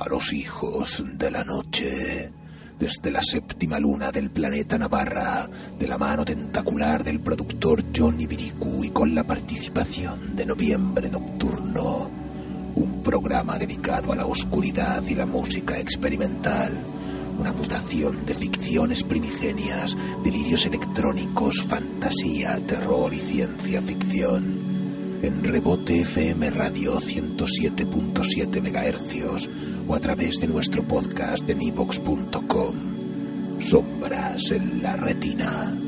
a los hijos de la noche. Desde la séptima luna del planeta Navarra, de la mano tentacular del productor Johnny Biricu y con la participación de Noviembre Nocturno. Un programa dedicado a la oscuridad y la música experimental. Una mutación de ficciones primigenias, delirios electrónicos, fantasía, terror y ciencia ficción en Rebote FM Radio 107.7 MHz o a través de nuestro podcast en ivox.com. Sombras en la retina.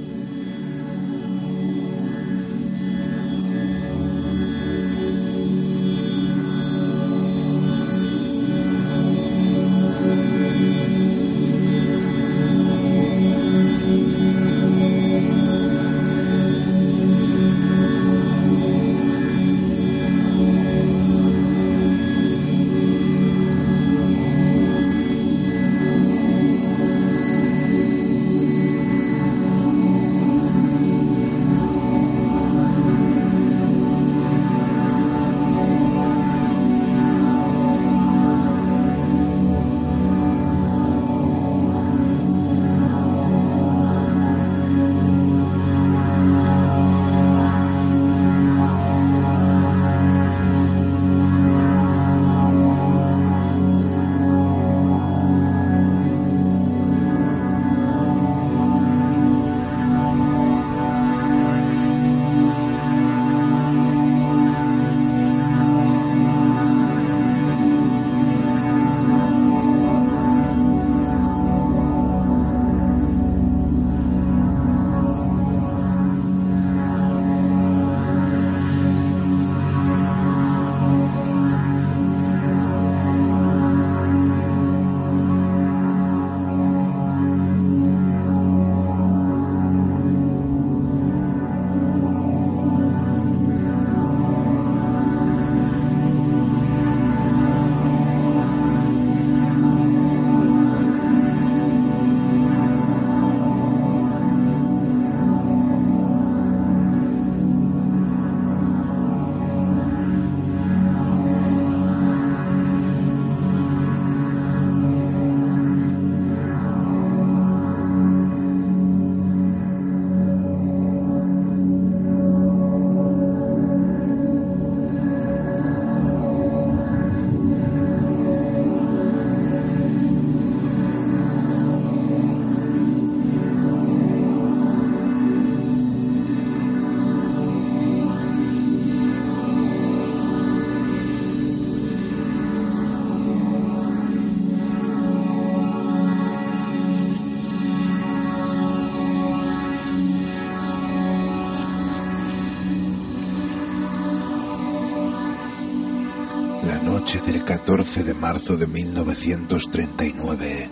Marzo de 1939,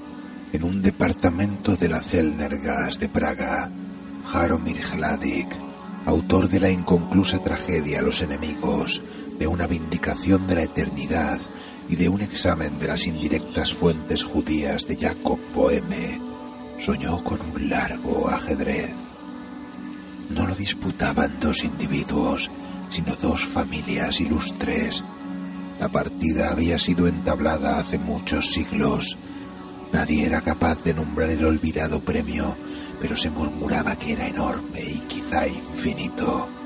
en un departamento de la Zellner Gas de Praga, Jaromir Hladik, autor de la inconclusa tragedia Los enemigos, de una vindicación de la eternidad y de un examen de las indirectas fuentes judías de Jacob Boheme, soñó con un largo ajedrez. No lo disputaban dos individuos, sino dos familias ilustres la partida había sido entablada hace muchos siglos. Nadie era capaz de nombrar el olvidado premio, pero se murmuraba que era enorme y quizá infinito.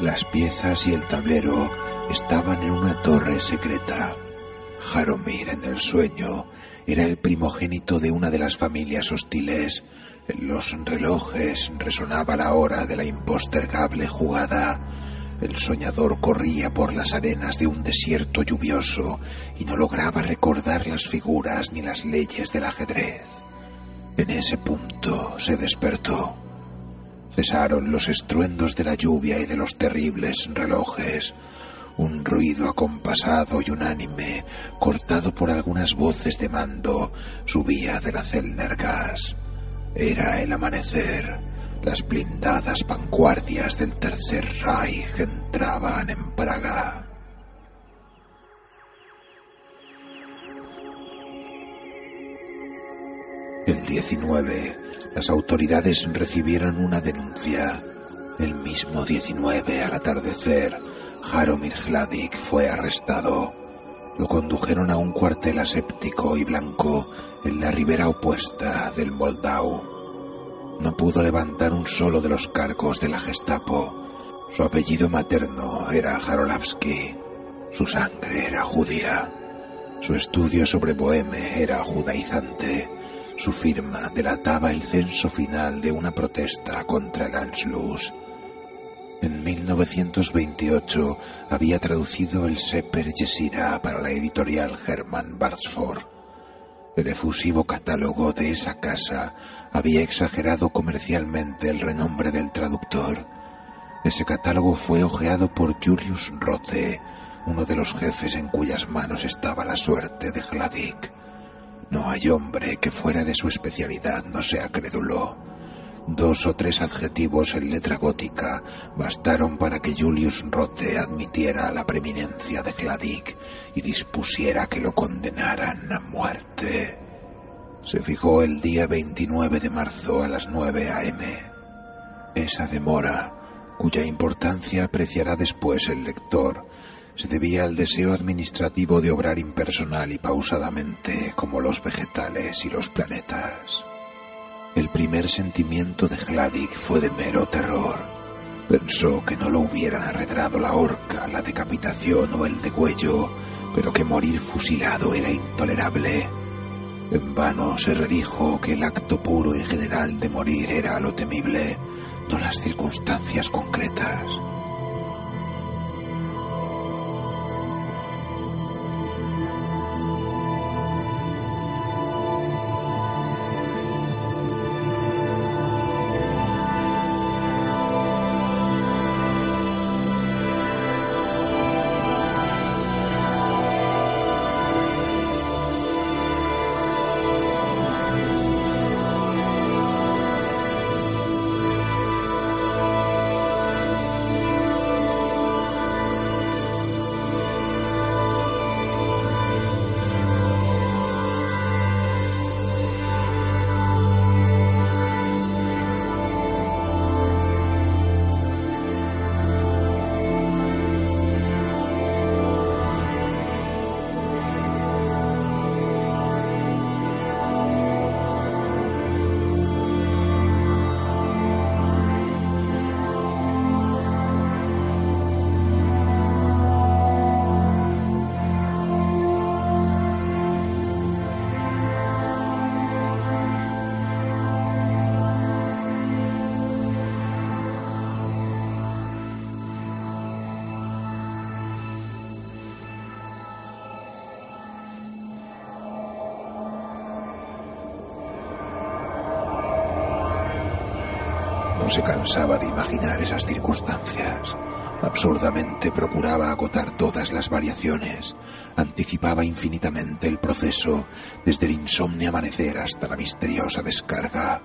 Las piezas y el tablero estaban en una torre secreta. Jaromir en el sueño era el primogénito de una de las familias hostiles. En los relojes resonaba la hora de la impostergable jugada. El soñador corría por las arenas de un desierto lluvioso y no lograba recordar las figuras ni las leyes del ajedrez. En ese punto se despertó. Cesaron los estruendos de la lluvia y de los terribles relojes. Un ruido acompasado y unánime, cortado por algunas voces de mando, subía de la Celner Gas. Era el amanecer. Las blindadas vanguardias del Tercer Reich entraban en Praga. El 19, las autoridades recibieron una denuncia. El mismo 19, al atardecer, Jaromir Hladik fue arrestado. Lo condujeron a un cuartel aséptico y blanco en la ribera opuesta del Moldau. No pudo levantar un solo de los cargos de la Gestapo. Su apellido materno era Jarolavsky. Su sangre era judía. Su estudio sobre Boheme era judaizante. Su firma delataba el censo final de una protesta contra el Anschluss. En 1928 había traducido el Seper Yesira para la editorial Hermann Barsford. El efusivo catálogo de esa casa había exagerado comercialmente el renombre del traductor. Ese catálogo fue hojeado por Julius Rote, uno de los jefes en cuyas manos estaba la suerte de Gladik. No hay hombre que fuera de su especialidad no sea crédulo. Dos o tres adjetivos en letra gótica bastaron para que Julius Rote admitiera la preeminencia de Gladik y dispusiera que lo condenaran a muerte. Se fijó el día 29 de marzo a las 9 a.m. Esa demora, cuya importancia apreciará después el lector, se debía al deseo administrativo de obrar impersonal y pausadamente como los vegetales y los planetas. El primer sentimiento de Gladik fue de mero terror. Pensó que no lo hubieran arredrado la horca, la decapitación o el degüello, pero que morir fusilado era intolerable. En vano se redijo que el acto puro y general de morir era lo temible, no las circunstancias concretas. Se cansaba de imaginar esas circunstancias. Absurdamente procuraba agotar todas las variaciones, anticipaba infinitamente el proceso, desde el insomnio amanecer hasta la misteriosa descarga,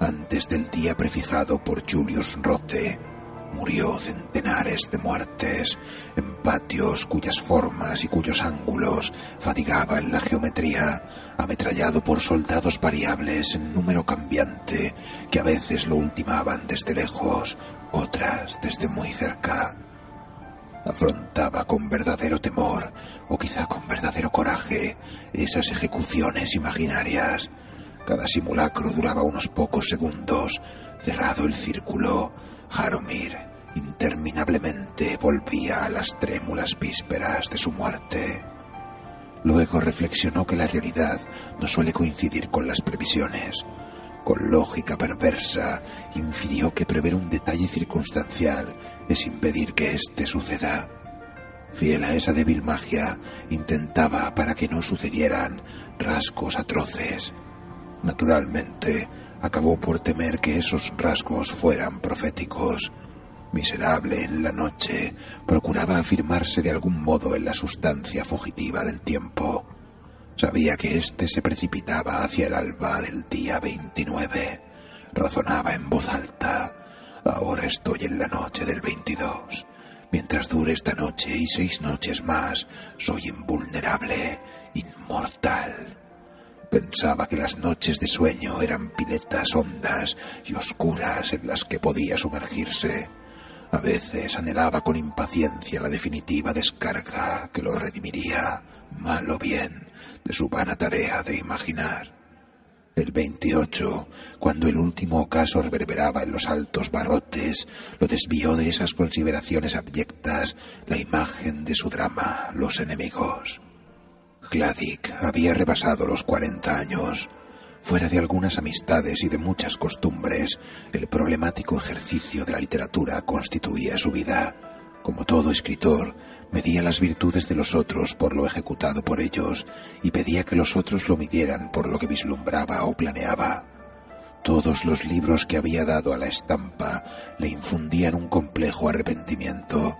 antes del día prefijado por Julius Rote. Murió centenares de muertes en patios cuyas formas y cuyos ángulos fatigaban la geometría, ametrallado por soldados variables en número cambiante que a veces lo ultimaban desde lejos, otras desde muy cerca. Afrontaba con verdadero temor, o quizá con verdadero coraje, esas ejecuciones imaginarias. Cada simulacro duraba unos pocos segundos. Cerrado el círculo, Jaromir interminablemente volvía a las trémulas vísperas de su muerte. Luego reflexionó que la realidad no suele coincidir con las previsiones. Con lógica perversa, infirió que prever un detalle circunstancial es impedir que éste suceda. Fiel a esa débil magia, intentaba para que no sucedieran rasgos atroces. Naturalmente, acabó por temer que esos rasgos fueran proféticos. Miserable en la noche, procuraba afirmarse de algún modo en la sustancia fugitiva del tiempo. Sabía que éste se precipitaba hacia el alba del día 29. Razonaba en voz alta. Ahora estoy en la noche del 22. Mientras dure esta noche y seis noches más, soy invulnerable, inmortal. Pensaba que las noches de sueño eran piletas hondas y oscuras en las que podía sumergirse. A veces anhelaba con impaciencia la definitiva descarga que lo redimiría, mal o bien, de su vana tarea de imaginar. El 28, cuando el último ocaso reverberaba en los altos barrotes, lo desvió de esas consideraciones abyectas la imagen de su drama, los enemigos. Gladik había rebasado los cuarenta años. Fuera de algunas amistades y de muchas costumbres, el problemático ejercicio de la literatura constituía su vida. Como todo escritor, medía las virtudes de los otros por lo ejecutado por ellos y pedía que los otros lo midieran por lo que vislumbraba o planeaba. Todos los libros que había dado a la estampa le infundían un complejo arrepentimiento.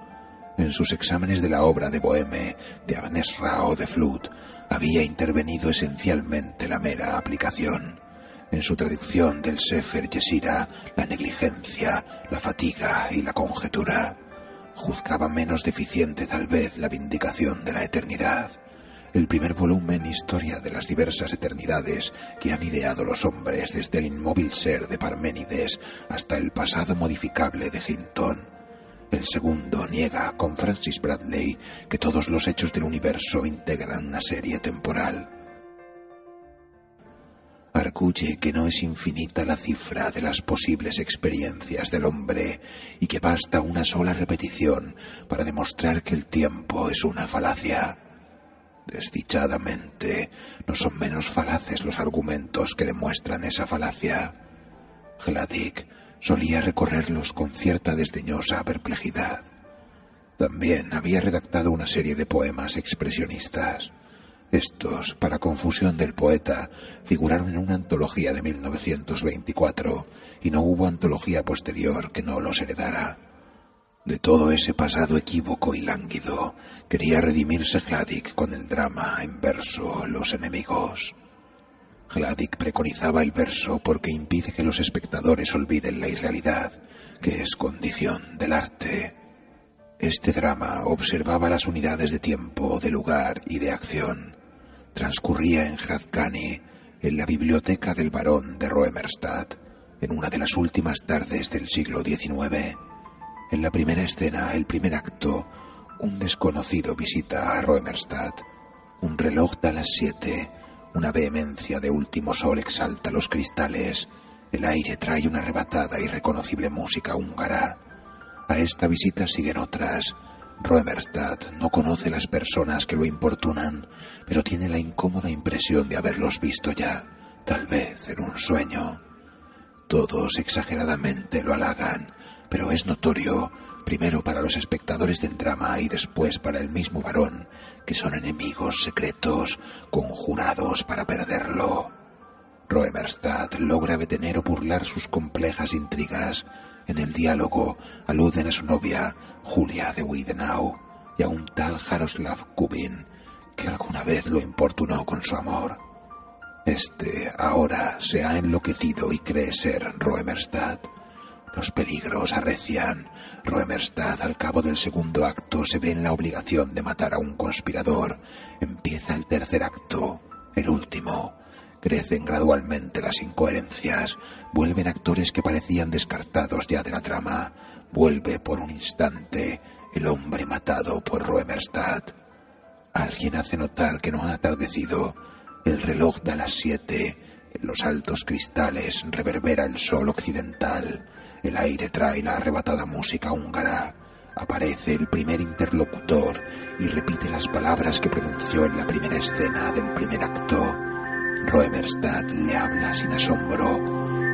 En sus exámenes de la obra de Boheme, de Agnes Rao de Flut, había intervenido esencialmente la mera aplicación. En su traducción del Sefer Yesira, la negligencia, la fatiga y la conjetura. Juzgaba menos deficiente tal vez la vindicación de la eternidad. El primer volumen Historia de las diversas eternidades que han ideado los hombres desde el inmóvil ser de Parménides hasta el pasado modificable de Hinton. El segundo niega con Francis Bradley que todos los hechos del universo integran una serie temporal. Arguye que no es infinita la cifra de las posibles experiencias del hombre y que basta una sola repetición para demostrar que el tiempo es una falacia. Desdichadamente, no son menos falaces los argumentos que demuestran esa falacia. Gladik solía recorrerlos con cierta desdeñosa perplejidad. También había redactado una serie de poemas expresionistas. Estos, para confusión del poeta, figuraron en una antología de 1924 y no hubo antología posterior que no los heredara. De todo ese pasado equívoco y lánguido, quería redimirse Gladik con el drama en verso Los enemigos. Gladik preconizaba el verso porque impide que los espectadores olviden la irrealidad, que es condición del arte. Este drama observaba las unidades de tiempo, de lugar y de acción transcurría en Hradcani, en la biblioteca del barón de Roemerstadt, en una de las últimas tardes del siglo XIX. En la primera escena, el primer acto, un desconocido visita a Roemerstadt. Un reloj da las siete, una vehemencia de último sol exalta los cristales, el aire trae una arrebatada y reconocible música húngara. A esta visita siguen otras, Roemerstadt no conoce las personas que lo importunan, pero tiene la incómoda impresión de haberlos visto ya, tal vez en un sueño. Todos exageradamente lo halagan, pero es notorio, primero para los espectadores del drama y después para el mismo varón, que son enemigos secretos conjurados para perderlo. Roemerstadt logra detener o burlar sus complejas intrigas, en el diálogo aluden a su novia, Julia de Widenau, y a un tal Jaroslav Kubin, que alguna vez lo importunó con su amor. Este ahora se ha enloquecido y cree ser Roemerstadt. Los peligros arrecian. Roemerstadt al cabo del segundo acto se ve en la obligación de matar a un conspirador. Empieza el tercer acto, el último, Crecen gradualmente las incoherencias, vuelven actores que parecían descartados ya de la trama, vuelve por un instante el hombre matado por Roemerstadt. Alguien hace notar que no ha atardecido, el reloj da las siete, en los altos cristales reverbera el sol occidental, El aire trae la arrebatada música húngara. Aparece el primer interlocutor y repite las palabras que pronunció en la primera escena del primer acto. Roemerstadt le habla sin asombro.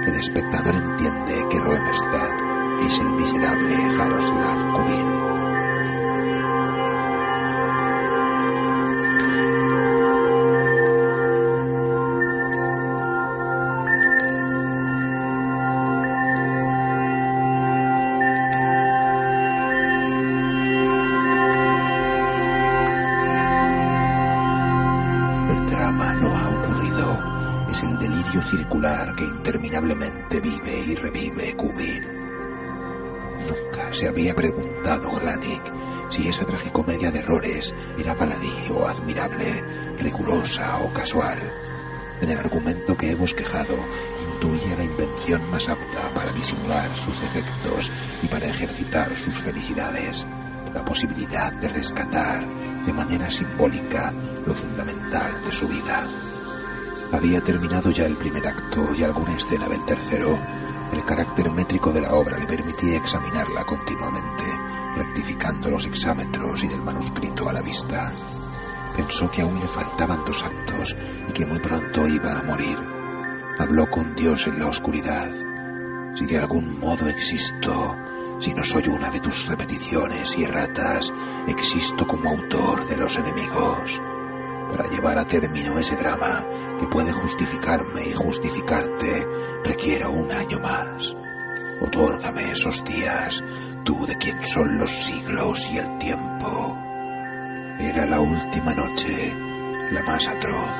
El espectador entiende que Roemerstadt es el miserable Jaroslav Kubin. Que interminablemente vive y revive Kubin. Nunca se había preguntado Gladik si esa tragicomedia de errores era baladí o admirable, rigurosa o casual. En el argumento que he bosquejado intuía la invención más apta para disimular sus defectos y para ejercitar sus felicidades, la posibilidad de rescatar de manera simbólica lo fundamental de su vida. Había terminado ya el primer acto y alguna escena del tercero. El carácter métrico de la obra le permitía examinarla continuamente, rectificando los exámetros y del manuscrito a la vista. Pensó que aún le faltaban dos actos y que muy pronto iba a morir. Habló con Dios en la oscuridad. Si de algún modo existo, si no soy una de tus repeticiones y erratas, existo como autor de los enemigos para llevar a término ese drama que puede justificarme y justificarte, requiero un año más. Otórgame esos días, tú de quien son los siglos y el tiempo. Era la última noche, la más atroz,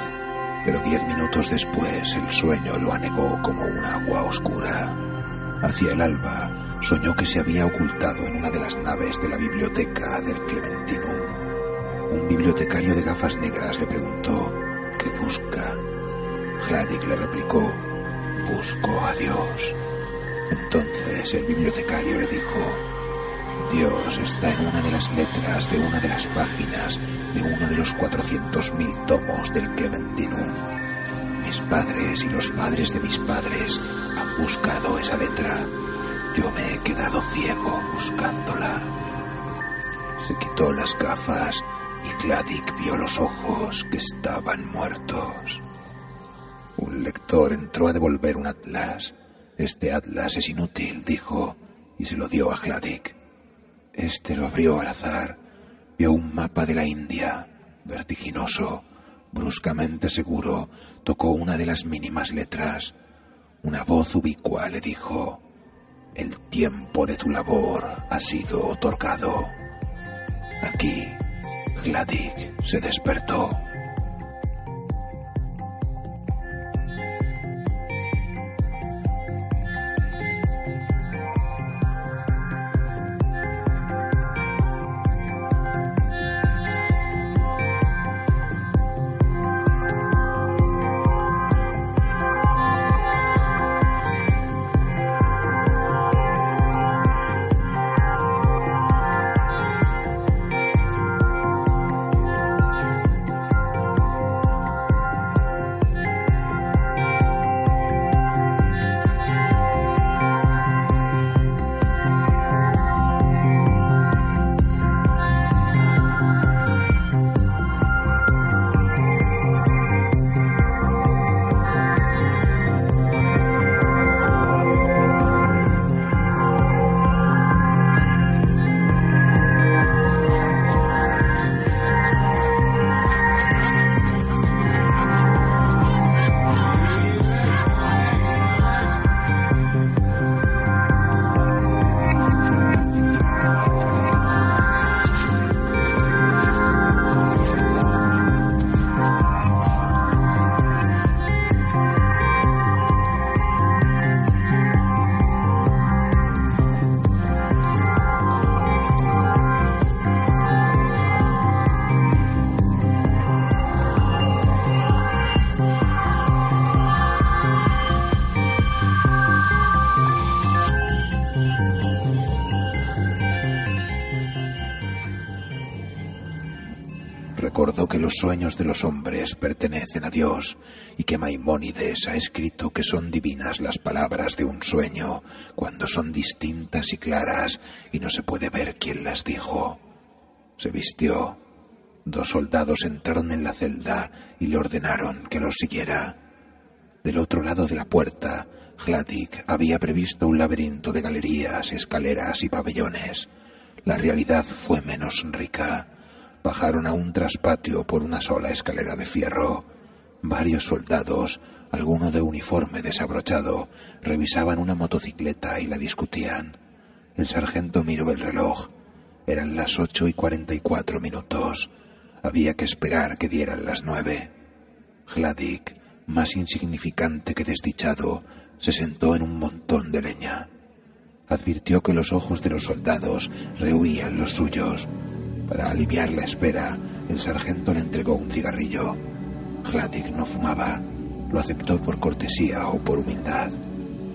pero diez minutos después el sueño lo anegó como un agua oscura. Hacia el alba soñó que se había ocultado en una de las naves de la biblioteca del Clementinum un bibliotecario de gafas negras le preguntó, ¿qué busca? Hladik le replicó, busco a Dios. Entonces el bibliotecario le dijo, Dios está en una de las letras de una de las páginas de uno de los cuatrocientos mil tomos del Clementinum. Mis padres y los padres de mis padres han buscado esa letra. Yo me he quedado ciego buscándola. Se quitó las gafas y Gladik vio los ojos que estaban muertos. Un lector entró a devolver un atlas. Este atlas es inútil, dijo, y se lo dio a Gladik. Este lo abrió al azar. Vio un mapa de la India, vertiginoso, bruscamente seguro, tocó una de las mínimas letras. Una voz ubicua le dijo, El tiempo de tu labor ha sido otorgado. Aquí Gladig se despertó. Los sueños de los hombres pertenecen a Dios y que Maimónides ha escrito que son divinas las palabras de un sueño cuando son distintas y claras y no se puede ver quién las dijo. Se vistió. Dos soldados entraron en la celda y le ordenaron que los siguiera. Del otro lado de la puerta, Hladik había previsto un laberinto de galerías, escaleras y pabellones. La realidad fue menos rica. Bajaron a un traspatio por una sola escalera de fierro. Varios soldados, alguno de uniforme desabrochado, revisaban una motocicleta y la discutían. El sargento miró el reloj. Eran las ocho y cuarenta y cuatro minutos. Había que esperar que dieran las nueve. Hladik, más insignificante que desdichado, se sentó en un montón de leña. Advirtió que los ojos de los soldados rehuían los suyos. Para aliviar la espera, el sargento le entregó un cigarrillo. Hladik no fumaba. Lo aceptó por cortesía o por humildad.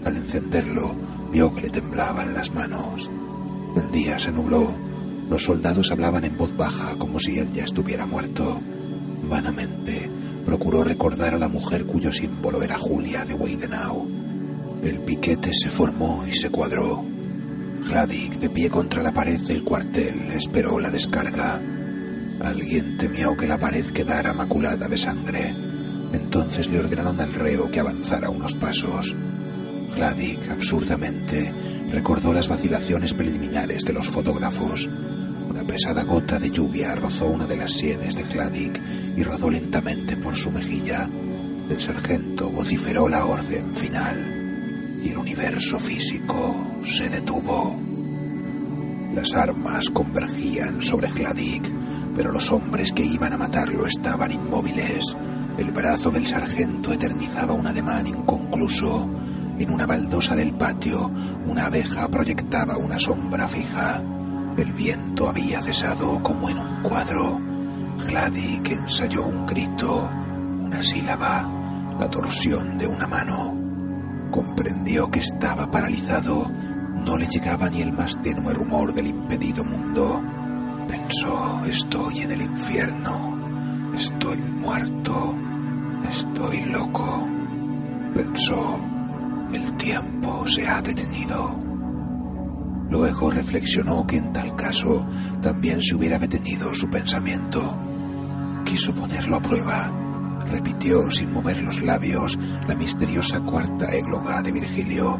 Al encenderlo, vio que le temblaban las manos. El día se nubló. Los soldados hablaban en voz baja como si él ya estuviera muerto. Vanamente procuró recordar a la mujer cuyo símbolo era Julia de Weidenau. El piquete se formó y se cuadró. Hladik, de pie contra la pared del cuartel, esperó la descarga. Alguien temió que la pared quedara maculada de sangre. Entonces le ordenaron al reo que avanzara unos pasos. Hladik, absurdamente, recordó las vacilaciones preliminares de los fotógrafos. Una pesada gota de lluvia rozó una de las sienes de Hladik y rodó lentamente por su mejilla. El sargento vociferó la orden final y el universo físico se detuvo. Las armas convergían sobre Hladik, pero los hombres que iban a matarlo estaban inmóviles. El brazo del sargento eternizaba un ademán inconcluso. En una baldosa del patio, una abeja proyectaba una sombra fija. El viento había cesado como en un cuadro. Hladik ensayó un grito, una sílaba, la torsión de una mano. Comprendió que estaba paralizado. No le llegaba ni el más tenue rumor del impedido mundo. Pensó, estoy en el infierno, estoy muerto, estoy loco. Pensó, el tiempo se ha detenido. Luego reflexionó que en tal caso también se hubiera detenido su pensamiento. Quiso ponerlo a prueba. Repitió sin mover los labios la misteriosa cuarta égloga de Virgilio.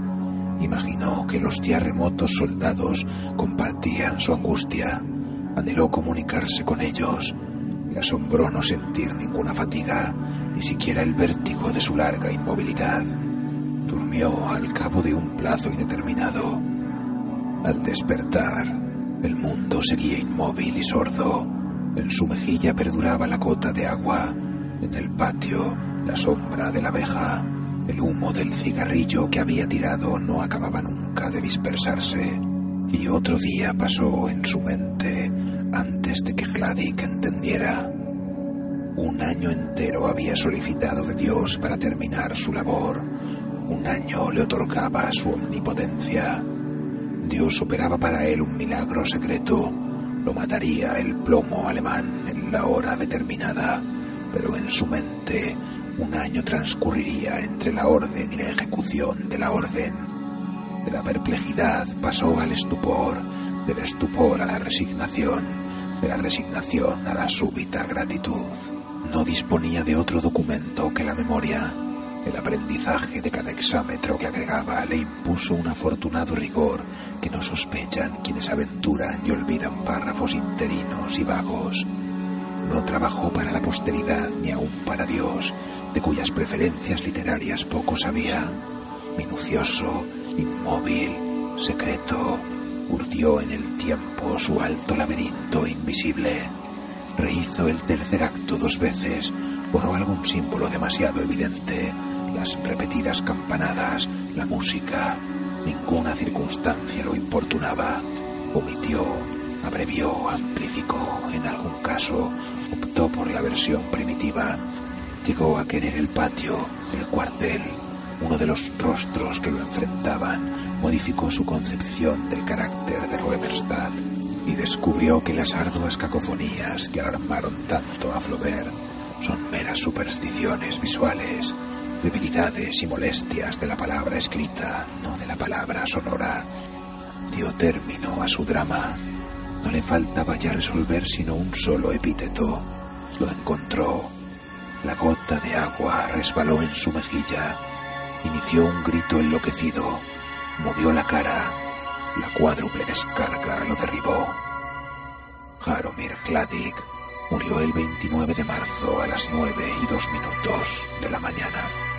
Imaginó que los ya remotos soldados compartían su angustia. Anheló comunicarse con ellos. Le asombró no sentir ninguna fatiga, ni siquiera el vértigo de su larga inmovilidad. Durmió al cabo de un plazo indeterminado. Al despertar, el mundo seguía inmóvil y sordo. En su mejilla perduraba la gota de agua. En el patio, la sombra de la abeja. El humo del cigarrillo que había tirado no acababa nunca de dispersarse. Y otro día pasó en su mente antes de que Hladik entendiera. Un año entero había solicitado de Dios para terminar su labor. Un año le otorgaba su omnipotencia. Dios operaba para él un milagro secreto. Lo mataría el plomo alemán en la hora determinada, pero en su mente un año transcurriría entre la orden y la ejecución de la orden. De la perplejidad pasó al estupor, del estupor a la resignación, de la resignación a la súbita gratitud. No disponía de otro documento que la memoria. El aprendizaje de cada exámetro que agregaba le impuso un afortunado rigor que no sospechan quienes aventuran y olvidan párrafos interinos y vagos. No trabajó para la posteridad ni aun para Dios, de cuyas preferencias literarias poco sabía. Minucioso, inmóvil, secreto, urdió en el tiempo su alto laberinto invisible. Rehizo el tercer acto dos veces, borró algún símbolo demasiado evidente, las repetidas campanadas, la música. Ninguna circunstancia lo importunaba. Omitió, abrevió, amplificó, en algún caso optó por la versión primitiva. Llegó a querer el patio, el cuartel, uno de los rostros que lo enfrentaban, modificó su concepción del carácter de Rueberstadt. y descubrió que las arduas cacofonías que alarmaron tanto a Flaubert son meras supersticiones visuales, debilidades y molestias de la palabra escrita, no de la palabra sonora. Dio término a su drama. No le faltaba ya resolver sino un solo epíteto. Lo encontró. La gota de agua resbaló en su mejilla. Inició un grito enloquecido. Movió la cara. La cuádruple descarga lo derribó. Jaromir Kladik murió el 29 de marzo a las 9 y 2 minutos de la mañana.